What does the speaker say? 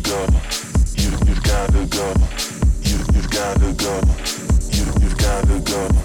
gotta go. You've gotta go. You've gotta go. You've gotta go.